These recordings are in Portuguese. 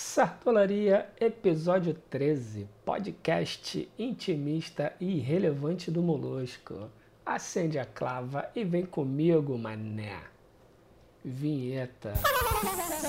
Sartolaria, episódio 13, podcast intimista e irrelevante do Molusco. Acende a clava e vem comigo, mané. Vinheta.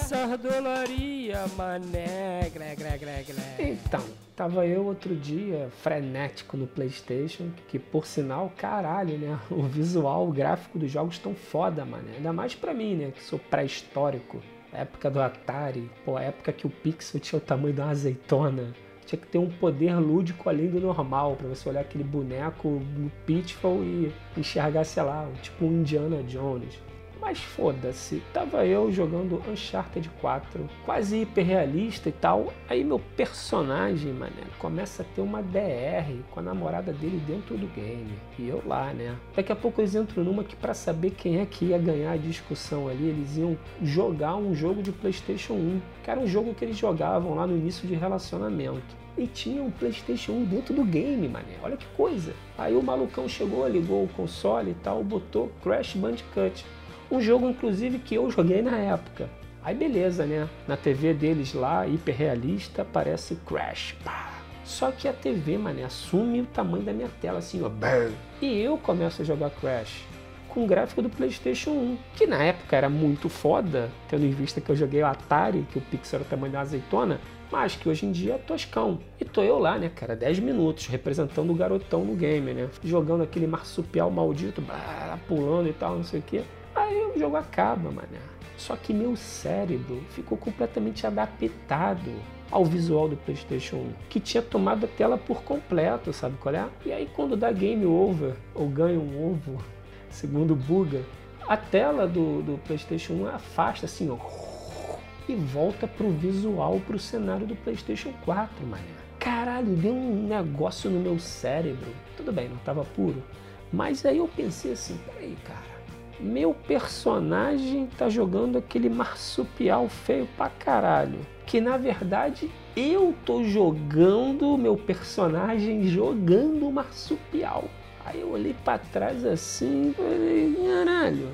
Sardolaria, mané. Glé, glé, glé, glé. Então, tava eu outro dia frenético no PlayStation, que por sinal, caralho, né? O visual, o gráfico dos jogos tão foda, mané. Ainda mais pra mim, né? Que sou pré-histórico época do Atari, pô, época que o pixel tinha o tamanho de uma azeitona. Tinha que ter um poder lúdico além do normal, para você olhar aquele boneco no Pitfall e enxergar, sei lá, tipo um Indiana Jones. Mas foda-se, tava eu jogando Uncharted 4, quase hiperrealista e tal. Aí meu personagem, mané, começa a ter uma DR com a namorada dele dentro do game. E eu lá, né? Daqui a pouco eles entram numa que para saber quem é que ia ganhar a discussão ali, eles iam jogar um jogo de PlayStation 1, que era um jogo que eles jogavam lá no início de relacionamento e tinha um PlayStation 1 dentro do game, mané. Olha que coisa. Aí o malucão chegou, ligou o console e tal, botou Crash Bandicoot. Um jogo, inclusive, que eu joguei na época. Aí beleza, né? Na TV deles lá, hiperrealista, aparece Crash. Pá. Só que a TV, mané, assume o tamanho da minha tela, assim, ó. E eu começo a jogar Crash com o gráfico do PlayStation 1, que na época era muito foda, tendo em vista que eu joguei o Atari, que o pixel era o tamanho da azeitona, mas que hoje em dia é toscão. E tô eu lá, né, cara, 10 minutos, representando o garotão no game, né, jogando aquele marsupial maldito, pulando e tal, não sei o que. Aí o jogo acaba, mané. Só que meu cérebro ficou completamente adaptado ao visual do PlayStation 1, que tinha tomado a tela por completo, sabe qual é? E aí quando dá game over, ou ganha um ovo, segundo Buga, a tela do, do PlayStation 1 afasta assim, ó, e volta pro visual, pro cenário do PlayStation 4, mané. Caralho, deu um negócio no meu cérebro. Tudo bem, não estava puro. Mas aí eu pensei assim, peraí, cara meu personagem tá jogando aquele marsupial feio pra caralho. Que na verdade eu tô jogando meu personagem jogando marsupial. Aí eu olhei para trás assim falei, caralho,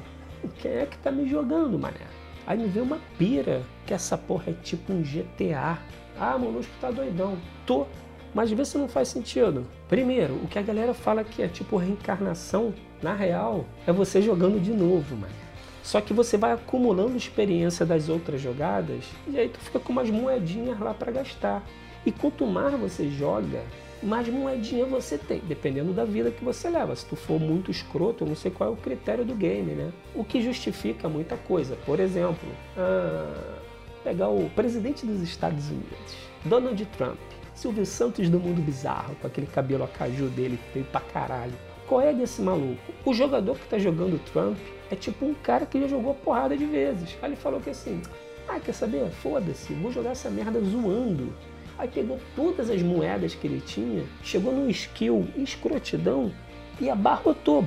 quem é que tá me jogando, mané? Aí me veio uma pira que essa porra é tipo um GTA. Ah, Molusco tá doidão. Tô, mas vê se não faz sentido. Primeiro, o que a galera fala que é tipo reencarnação na real, é você jogando de novo, mano. Só que você vai acumulando experiência das outras jogadas e aí tu fica com umas moedinhas lá para gastar. E quanto mais você joga, mais moedinha você tem, dependendo da vida que você leva. Se tu for muito escroto, eu não sei qual é o critério do game, né? O que justifica muita coisa. Por exemplo, ah, pegar o presidente dos Estados Unidos, Donald Trump, Silvio Santos do Mundo Bizarro, com aquele cabelo a caju dele feio pra caralho. Qual é desse maluco? O jogador que tá jogando Trump é tipo um cara que já jogou porrada de vezes. Aí ele falou que assim, ah, quer saber? Foda-se, vou jogar essa merda zoando. Aí pegou todas as moedas que ele tinha, chegou no skill escrotidão e abarrotou.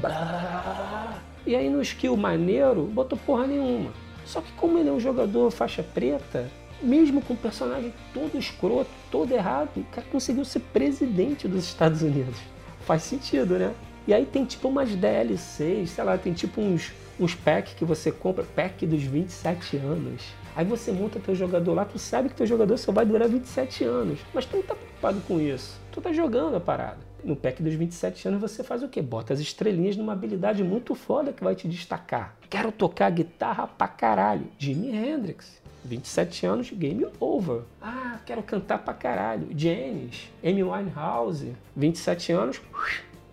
E aí no skill maneiro, botou porra nenhuma. Só que como ele é um jogador faixa preta, mesmo com o personagem todo escroto, todo errado, o cara conseguiu ser presidente dos Estados Unidos. Faz sentido, né? E aí tem tipo umas DLCs, sei lá, tem tipo uns, uns packs que você compra, pack dos 27 anos. Aí você monta teu jogador lá, tu sabe que teu jogador só vai durar 27 anos. Mas tu não tá preocupado com isso. Tu tá jogando a parada. No pack dos 27 anos você faz o quê? Bota as estrelinhas numa habilidade muito foda que vai te destacar. Quero tocar guitarra pra caralho. Jimi Hendrix. 27 anos, game over. Ah, quero cantar pra caralho. Janis, Amy Winehouse, 27 anos,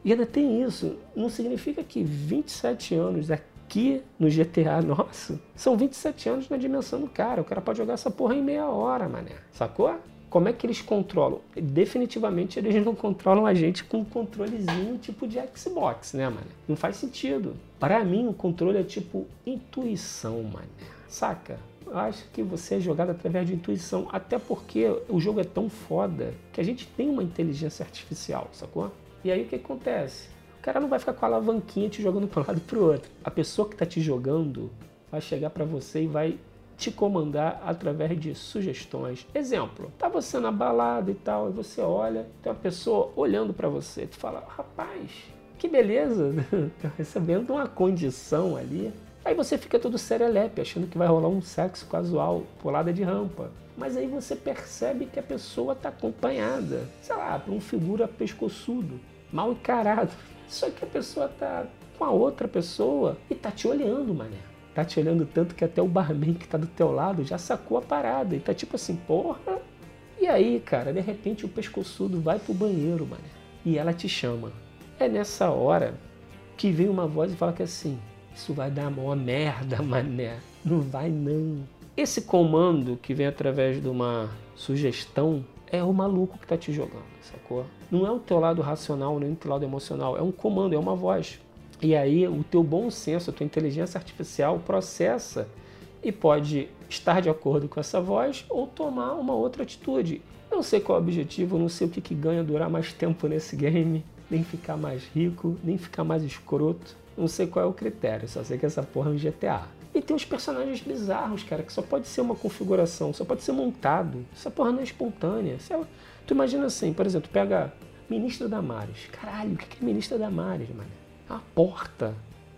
e ainda tem isso, não significa que 27 anos aqui no GTA nosso são 27 anos na dimensão do cara. O cara pode jogar essa porra em meia hora, mané. Sacou? Como é que eles controlam? Definitivamente eles não controlam a gente com um controlezinho tipo de Xbox, né, mano? Não faz sentido. Para mim, o controle é tipo intuição, mané. Saca? Eu acho que você é jogado através de intuição, até porque o jogo é tão foda que a gente tem uma inteligência artificial, sacou? E aí o que acontece? O cara não vai ficar com a alavanquinha te jogando para um lado e para o outro. A pessoa que está te jogando vai chegar para você e vai te comandar através de sugestões. Exemplo, tá você na balada e tal, e você olha, tem uma pessoa olhando para você, tu fala, rapaz, que beleza, tá recebendo uma condição ali Aí você fica todo serelepe, achando que vai rolar um sexo casual, pulada de rampa. Mas aí você percebe que a pessoa está acompanhada, sei lá, por um figura pescoçudo, mal encarado. Só que a pessoa está com a outra pessoa e tá te olhando, mané. Tá te olhando tanto que até o barman que tá do teu lado já sacou a parada e tá tipo assim, porra. E aí, cara, de repente o pescoçudo vai pro banheiro, mané. E ela te chama. É nessa hora que vem uma voz e fala que assim, isso vai dar uma merda, mané. Não vai não. Esse comando que vem através de uma sugestão é o maluco que tá te jogando, sacou? Não é o teu lado racional, nem o teu lado emocional, é um comando, é uma voz. E aí o teu bom senso, a tua inteligência artificial processa e pode estar de acordo com essa voz ou tomar uma outra atitude. Não sei qual é o objetivo, não sei o que, que ganha durar mais tempo nesse game, nem ficar mais rico, nem ficar mais escroto. Não sei qual é o critério, só sei que essa porra é um GTA. E tem uns personagens bizarros, cara, que só pode ser uma configuração, só pode ser montado. Essa porra não é espontânea. É tu imagina assim, por exemplo, pega Ministra Damares. Caralho, o que é Ministra Damares, mano? É uma porta.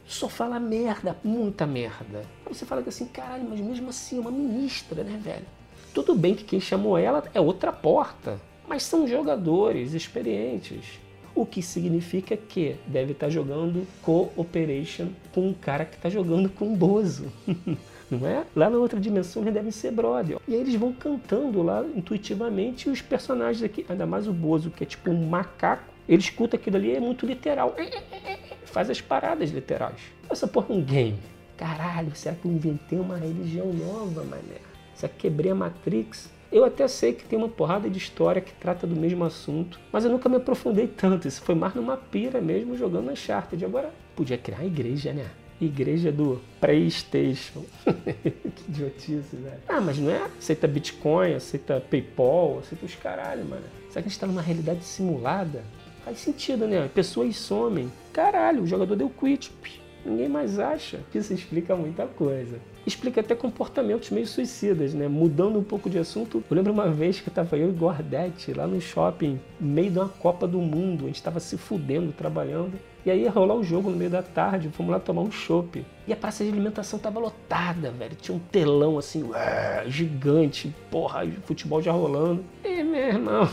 Só fala merda, muita merda. Aí você fala assim, caralho, mas mesmo assim é uma ministra, né, velho? Tudo bem que quem chamou ela é outra porta, mas são jogadores experientes o que significa que deve estar jogando cooperation com um cara que está jogando com um Bozo. Não é? Lá na outra dimensão eles devem ser brother. E aí eles vão cantando lá intuitivamente e os personagens aqui, ainda mais o Bozo, que é tipo um macaco, ele escuta aquilo ali é muito literal. Faz as paradas literais. Essa porra é um game. Caralho, será que eu inventei uma religião nova, mané? Será que quebrei a Matrix? Eu até sei que tem uma porrada de história que trata do mesmo assunto, mas eu nunca me aprofundei tanto. Isso foi mais numa pira mesmo, jogando Uncharted. Agora, podia criar uma igreja, né? Igreja do PlayStation. que idiotice, velho. Ah, mas não é? Aceita Bitcoin, aceita PayPal, aceita os caralho, mano. Será que a gente tá numa realidade simulada? Faz sentido, né? Pessoas somem. Caralho, o jogador deu quit. Ninguém mais acha. Isso explica muita coisa explica até comportamentos meio suicidas, né? Mudando um pouco de assunto, eu lembro uma vez que estava eu e Gordete lá no shopping, no meio de uma Copa do Mundo, a gente estava se fudendo, trabalhando. E aí ia rolar o jogo no meio da tarde, fomos lá tomar um chopp. E a praça de alimentação tava lotada, velho. Tinha um telão assim, ué, gigante, porra, futebol já rolando. E meu irmão,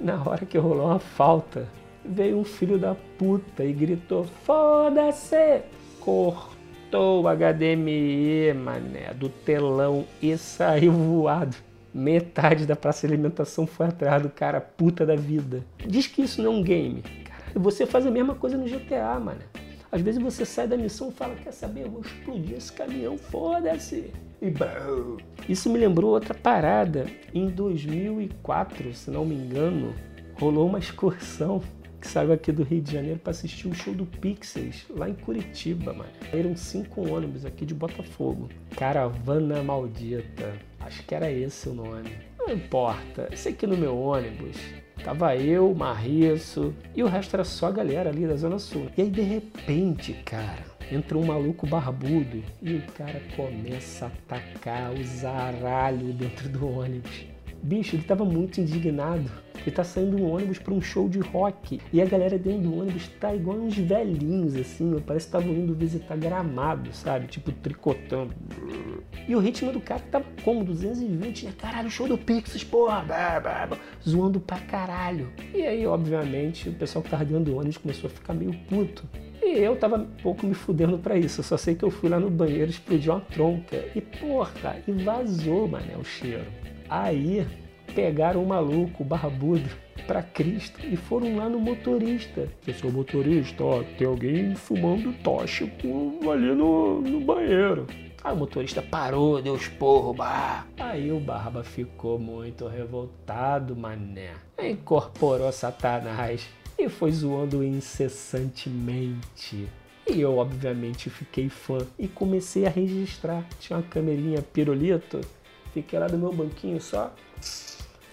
na hora que rolou uma falta, veio um filho da puta e gritou: Foda-se! Cortou cortou o HDMI, mané, do telão e saiu voado. Metade da praça de alimentação foi atrás do cara puta da vida. Diz que isso não é um game. Cara, você faz a mesma coisa no GTA, mané. Às vezes você sai da missão e fala, quer saber, eu vou explodir esse caminhão, foda-se. E bom. Isso me lembrou outra parada. Em 2004, se não me engano, rolou uma excursão que saiu aqui do Rio de Janeiro para assistir o show do Pixies lá em Curitiba, mano. Eram cinco ônibus aqui de Botafogo. Caravana Maldita. Acho que era esse o nome. Não importa. Sei que no meu ônibus tava eu, Marriço e o resto era só a galera ali da Zona Sul. E aí de repente, cara, entra um maluco barbudo e o cara começa a atacar o zaralho dentro do ônibus. Bicho, ele tava muito indignado. Ele tá saindo um ônibus para um show de rock. E a galera dentro do ônibus tá igual uns velhinhos, assim. Parece que estavam indo visitar gramado, sabe? Tipo, tricotando. E o ritmo do cara tava como? 220, né? Caralho, show do Pixies, porra! Zoando pra caralho. E aí, obviamente, o pessoal que tava dentro do ônibus começou a ficar meio puto. E eu tava um pouco me fudendo pra isso. Eu só sei que eu fui lá no banheiro, explodiu uma tronca. E porra, e vazou, mané, o cheiro. Aí pegaram o maluco, o barbudo, para Cristo e foram lá no motorista. Seu motorista, ó, tem alguém fumando tóxico ali no, no banheiro. Aí o motorista parou, deu esporro, bah. Aí o Barba ficou muito revoltado, mané. Incorporou Satanás e foi zoando incessantemente. E eu, obviamente, fiquei fã e comecei a registrar. Tinha uma camerinha pirulito Fiquei lá no meu banquinho só,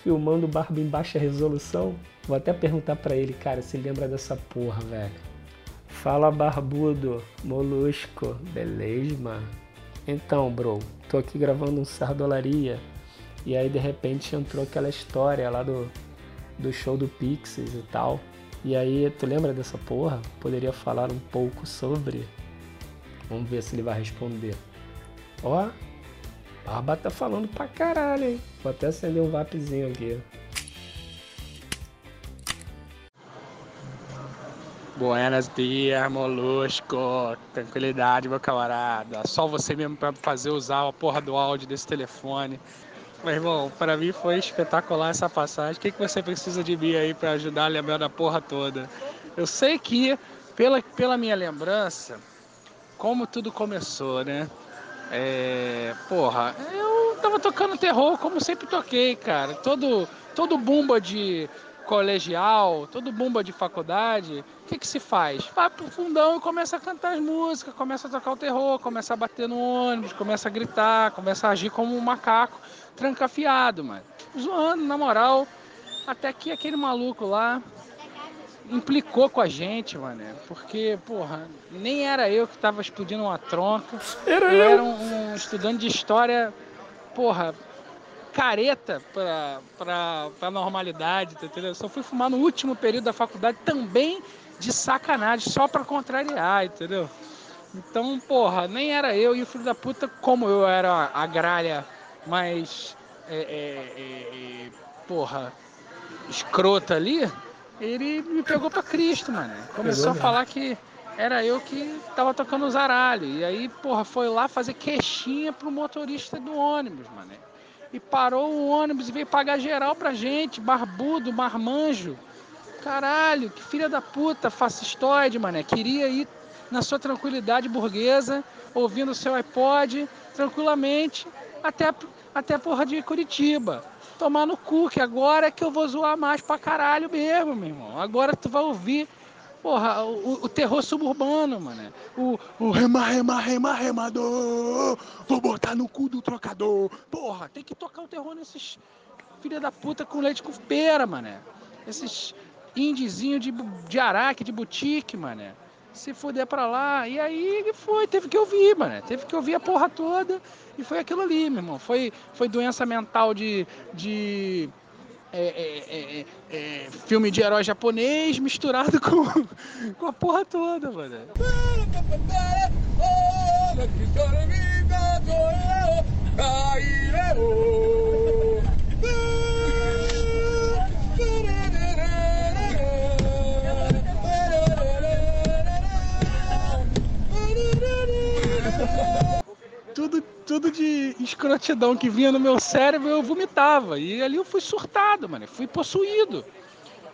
filmando barba em baixa resolução. Vou até perguntar para ele, cara, se lembra dessa porra, velho. Fala barbudo, molusco, beleza, mano? Então, bro, tô aqui gravando um Sardolaria e aí de repente entrou aquela história lá do, do show do Pixies e tal. E aí, tu lembra dessa porra? Poderia falar um pouco sobre? Vamos ver se ele vai responder. Ó, Barba tá falando pra caralho, hein? Vou até acender um vapzinho aqui. Buenas dias, molusco. Tranquilidade, meu camarada. Só você mesmo para fazer usar a porra do áudio desse telefone. Meu irmão, para mim foi espetacular essa passagem. O que, que você precisa de mim aí para ajudar a lembrar da porra toda? Eu sei que, pela, pela minha lembrança, como tudo começou, né? É, porra, eu tava tocando terror como sempre toquei, cara. Todo, todo bumba de colegial, todo bumba de faculdade, o que, que se faz? Vai pro fundão e começa a cantar as músicas, começa a tocar o terror, começa a bater no ônibus, começa a gritar, começa a agir como um macaco trancafiado, mano. Zoando, na moral. Até que aquele maluco lá implicou com a gente, mano. Porque, porra, nem era eu que tava explodindo uma tronca. Era eu. eu. era um, um estudante de história, porra, careta pra, pra, pra normalidade, tá entendeu? Eu só fui fumar no último período da faculdade também de sacanagem, só pra contrariar, entendeu? Então, porra, nem era eu e o filho da puta, como eu era a gralha mais, é, é, é, porra, escrota ali, ele me pegou pra Cristo, mano. Começou a falar que era eu que tava tocando os aralhos. E aí, porra, foi lá fazer queixinha pro motorista do ônibus, mano. E parou o ônibus e veio pagar geral pra gente, barbudo, marmanjo. Caralho, que filha da puta, fascistoide, mané. Queria ir na sua tranquilidade burguesa, ouvindo o seu iPod, tranquilamente, até, até porra de Curitiba tomar no cu, que agora é que eu vou zoar mais pra caralho mesmo, meu irmão. Agora tu vai ouvir, porra, o, o terror suburbano, mano. O, o rema, rema, rema, remador. Vou botar no cu do trocador. Porra, tem que tocar o terror nesses filha da puta com leite com pera, mano. Esses indizinho de, de araque, de boutique, mano. Se fuder pra lá. E aí foi, teve que ouvir, mano. Teve que ouvir a porra toda. E foi aquilo ali, meu irmão. Foi, foi doença mental de. de é, é, é, é filme de herói japonês misturado com, com a porra toda, mano. Tudo, tudo de escrotidão que vinha no meu cérebro, eu vomitava. E ali eu fui surtado, mano. Fui possuído.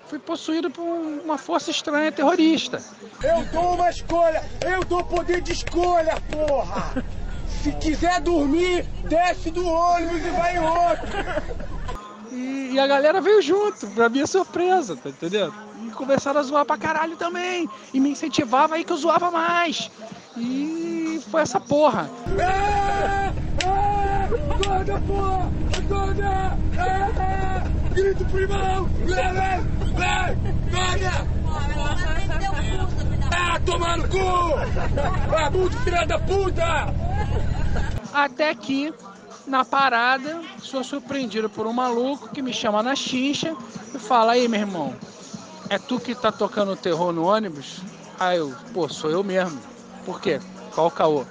Fui possuído por uma força estranha terrorista. Eu dou uma escolha! Eu dou poder de escolha, porra! Se quiser dormir, desce do ônibus e vai em outro! E, e, a galera veio junto, pra minha surpresa, tá entendendo? E começaram a zoar pra caralho também. E me incentivava aí que eu zoava mais. E foi essa porra. Acorda, porra! Acorda! Grito! Acorda! Ah, no cu! Ah, muito filha da puta! Até que, na parada, sou surpreendido por um maluco que me chama na chincha e fala, aí, meu irmão, é tu que tá tocando terror no ônibus? Aí eu, pô, sou eu mesmo. Por quê? Qual o caô?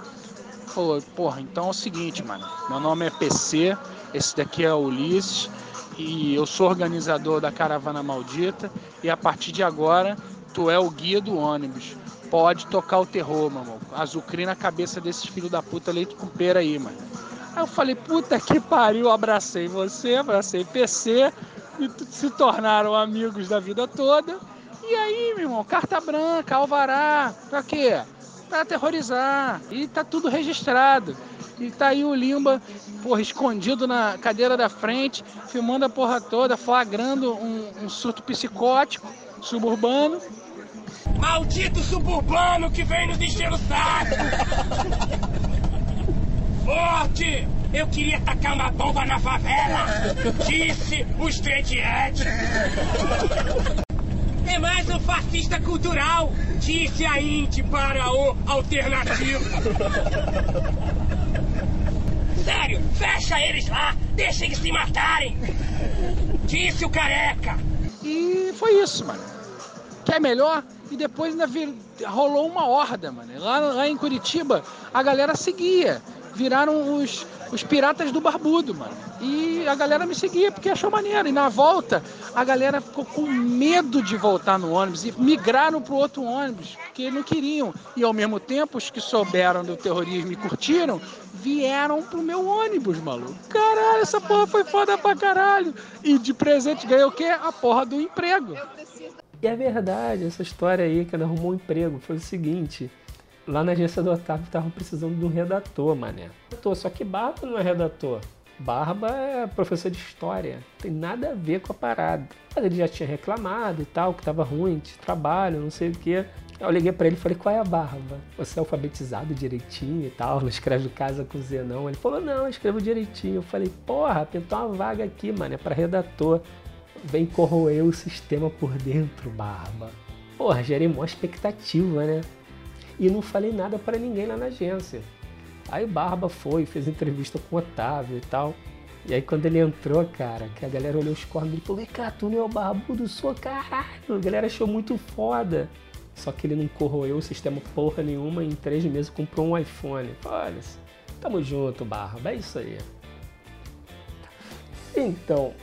Falou, porra, então é o seguinte, mano. Meu nome é PC, esse daqui é Ulisses, e eu sou organizador da Caravana Maldita, e a partir de agora, tu é o guia do ônibus. Pode tocar o terror, mano. Azucrina a cabeça desses filhos da puta leite com pera aí, mano. Aí eu falei, puta que pariu, abracei você, abracei PC, e se tornaram amigos da vida toda. E aí, meu irmão, carta branca, alvará, pra quê? Pra aterrorizar. E tá tudo registrado. E tá aí o Limba, porra, escondido na cadeira da frente, filmando a porra toda, flagrando um, um surto psicótico suburbano. Maldito suburbano que vem nos encher o saco! Forte! Eu queria tacar uma bomba na favela! Disse o Edge! É mais um fascista cultural, disse a Inti para o alternativo. Sério, fecha eles lá, deixa eles se matarem. Disse o careca. E foi isso, mano. quer melhor? E depois ainda vir, rolou uma horda, mano. Lá, lá em Curitiba, a galera seguia. Viraram os, os piratas do barbudo, mano. E a galera me seguia porque achou maneiro. E na volta, a galera ficou com medo de voltar no ônibus e migraram pro outro ônibus, porque não queriam. E ao mesmo tempo, os que souberam do terrorismo e curtiram, vieram pro meu ônibus, maluco. Caralho, essa porra foi foda pra caralho. E de presente ganhou o quê? A porra do emprego. E é verdade, essa história aí que ela arrumou um emprego foi o seguinte. Lá na agência do Otávio estavam precisando de um redator, mané. Só que Barba não é redator. Barba é professor de história. Tem nada a ver com a parada. Mas ele já tinha reclamado e tal, que tava ruim de trabalho, não sei o quê. Eu liguei para ele e falei, qual é a barba? Você é alfabetizado direitinho e tal, não escreve casa com Z não. Ele falou, não, eu escrevo direitinho. Eu falei, porra, pintou uma vaga aqui, mano, é pra redator. Vem corroer o sistema por dentro, barba. Porra, gerei maior expectativa, né? E não falei nada para ninguém lá na agência. Aí Barba foi, fez entrevista com o Otávio e tal. E aí quando ele entrou, cara, que a galera olhou os cornos e falou, cá, tu não é o barbudo, sou caralho. A galera achou muito foda. Só que ele não corroeu o sistema porra nenhuma e em três meses comprou um iPhone. Olha, tamo junto, Barba, é isso aí. Então,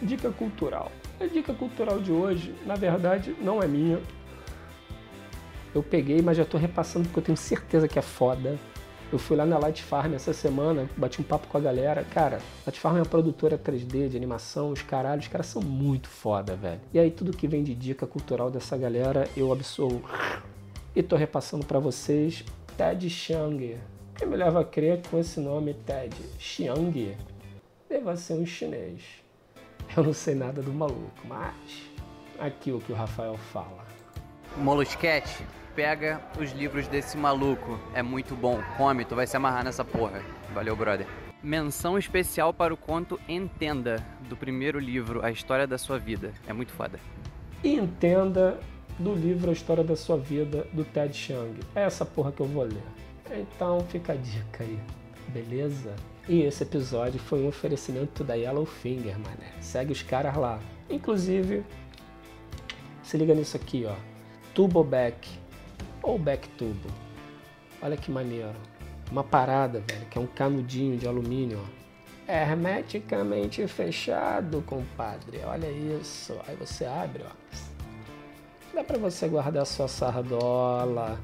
dica cultural. A dica cultural de hoje, na verdade, não é minha. Eu peguei, mas já tô repassando porque eu tenho certeza que é foda. Eu fui lá na Light Farm essa semana, bati um papo com a galera. Cara, Light Farm é uma produtora 3D de animação, os caralhos, os caras são muito foda, velho. E aí tudo que vem de dica cultural dessa galera, eu absolvo. E tô repassando para vocês Ted Chiang. Quem me leva a crer com esse nome Ted Chiang deva ser um chinês. Eu não sei nada do maluco, mas aqui o que o Rafael fala. Molusquete, pega os livros desse maluco. É muito bom. Come, tu vai se amarrar nessa porra. Valeu, brother. Menção especial para o conto Entenda, do primeiro livro, A História da Sua Vida. É muito foda. Entenda do livro A História da Sua Vida, do Ted Chiang. É essa porra que eu vou ler. Então fica a dica aí, beleza? E esse episódio foi um oferecimento da Yellowfinger, mané. Segue os caras lá. Inclusive, se liga nisso aqui, ó. Tuboback ou back tubo. Olha que maneiro. Uma parada, velho, que é um canudinho de alumínio, ó. Hermeticamente fechado, compadre. Olha isso. Aí você abre, ó. Dá para você guardar sua sardola.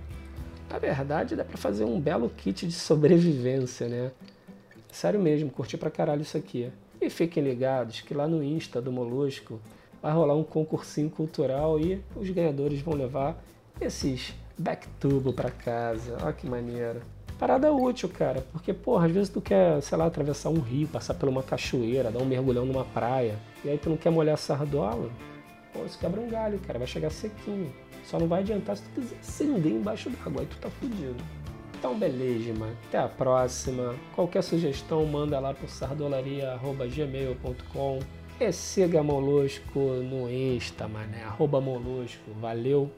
Na verdade, dá para fazer um belo kit de sobrevivência, né? Sério mesmo, curti pra caralho isso aqui. E fiquem ligados que lá no Insta do Molusco vai rolar um concursinho cultural e os ganhadores vão levar esses backtubo pra casa. Olha que maneiro. Parada útil, cara, porque, porra, às vezes tu quer, sei lá, atravessar um rio, passar por uma cachoeira, dar um mergulhão numa praia, e aí tu não quer molhar a sardola, pô, você quebra um galho, cara, vai chegar sequinho. Só não vai adiantar se tu quiser acender embaixo d'água, aí tu tá fudido. Então, beleza, mano. Até a próxima. Qualquer sugestão, manda lá pro sardolaria.gmail.com e siga Molusco no Insta, mané. Arroba Molusco. Valeu.